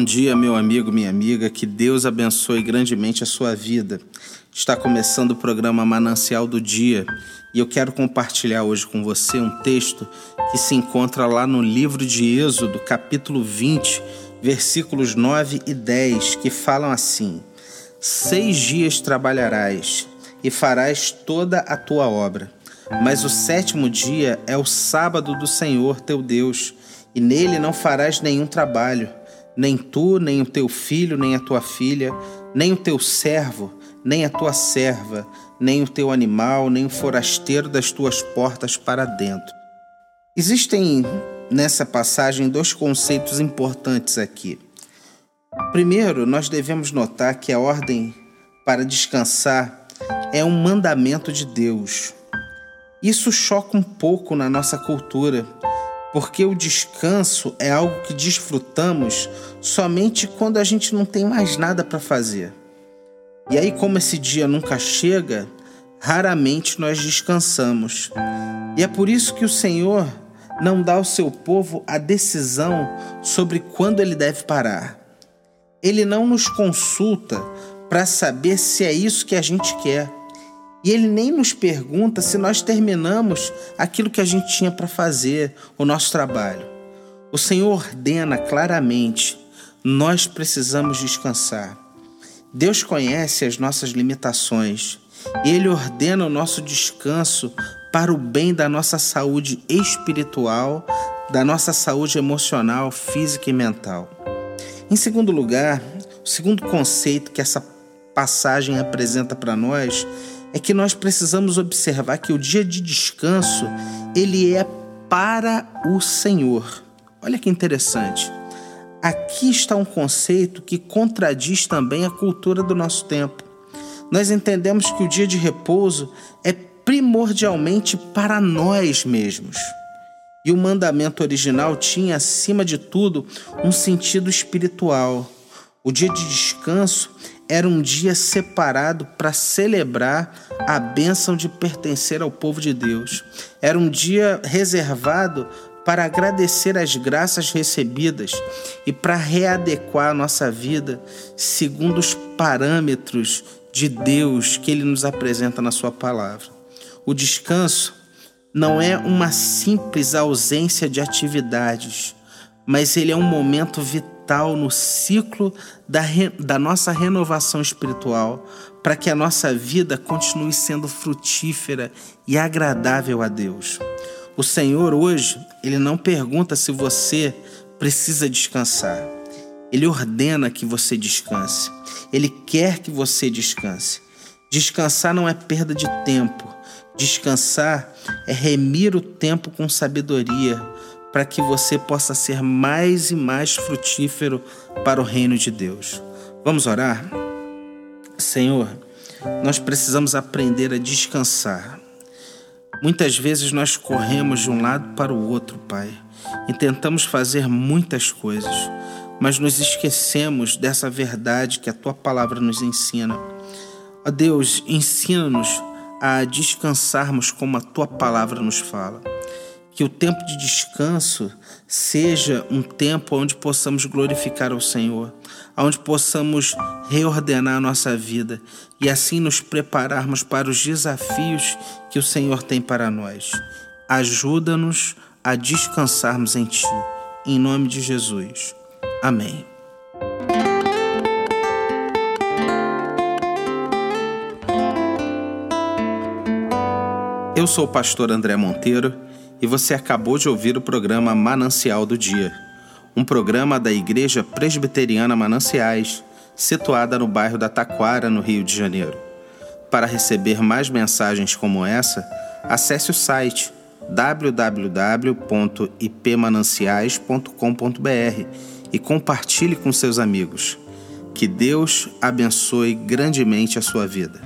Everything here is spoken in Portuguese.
Bom dia, meu amigo, minha amiga. Que Deus abençoe grandemente a sua vida. Está começando o programa Manancial do Dia e eu quero compartilhar hoje com você um texto que se encontra lá no livro de Êxodo, capítulo 20, versículos 9 e 10, que falam assim: Seis dias trabalharás e farás toda a tua obra, mas o sétimo dia é o sábado do Senhor teu Deus, e nele não farás nenhum trabalho nem tu, nem o teu filho, nem a tua filha, nem o teu servo, nem a tua serva, nem o teu animal, nem o forasteiro das tuas portas para dentro. Existem nessa passagem dois conceitos importantes aqui. Primeiro, nós devemos notar que a ordem para descansar é um mandamento de Deus. Isso choca um pouco na nossa cultura porque o descanso é algo que desfrutamos somente quando a gente não tem mais nada para fazer. E aí, como esse dia nunca chega, raramente nós descansamos. E é por isso que o Senhor não dá ao seu povo a decisão sobre quando ele deve parar. Ele não nos consulta para saber se é isso que a gente quer. E ele nem nos pergunta se nós terminamos aquilo que a gente tinha para fazer, o nosso trabalho. O Senhor ordena claramente: nós precisamos descansar. Deus conhece as nossas limitações Ele ordena o nosso descanso para o bem da nossa saúde espiritual, da nossa saúde emocional, física e mental. Em segundo lugar, o segundo conceito que essa passagem apresenta para nós é que nós precisamos observar que o dia de descanso ele é para o Senhor. Olha que interessante. Aqui está um conceito que contradiz também a cultura do nosso tempo. Nós entendemos que o dia de repouso é primordialmente para nós mesmos. E o mandamento original tinha, acima de tudo, um sentido espiritual. O dia de descanso era um dia separado para celebrar a bênção de pertencer ao povo de Deus. Era um dia reservado para agradecer as graças recebidas e para readequar a nossa vida segundo os parâmetros de Deus que Ele nos apresenta na Sua palavra. O descanso não é uma simples ausência de atividades, mas ele é um momento vital no ciclo da, da nossa renovação espiritual, para que a nossa vida continue sendo frutífera e agradável a Deus. O Senhor hoje, ele não pergunta se você precisa descansar. Ele ordena que você descanse. Ele quer que você descanse. Descansar não é perda de tempo. Descansar é remir o tempo com sabedoria, para que você possa ser mais e mais frutífero para o reino de Deus. Vamos orar? Senhor, nós precisamos aprender a descansar. Muitas vezes nós corremos de um lado para o outro, Pai, e tentamos fazer muitas coisas, mas nos esquecemos dessa verdade que a tua palavra nos ensina. Ó Deus, ensina-nos a descansarmos como a tua palavra nos fala que o tempo de descanso seja um tempo onde possamos glorificar ao Senhor, onde possamos reordenar a nossa vida e assim nos prepararmos para os desafios que o Senhor tem para nós. Ajuda-nos a descansarmos em Ti. Em nome de Jesus. Amém. Eu sou o pastor André Monteiro e você acabou de ouvir o programa Manancial do Dia, um programa da Igreja Presbiteriana Mananciais, situada no bairro da Taquara, no Rio de Janeiro. Para receber mais mensagens como essa, acesse o site www.ipmananciais.com.br e compartilhe com seus amigos. Que Deus abençoe grandemente a sua vida.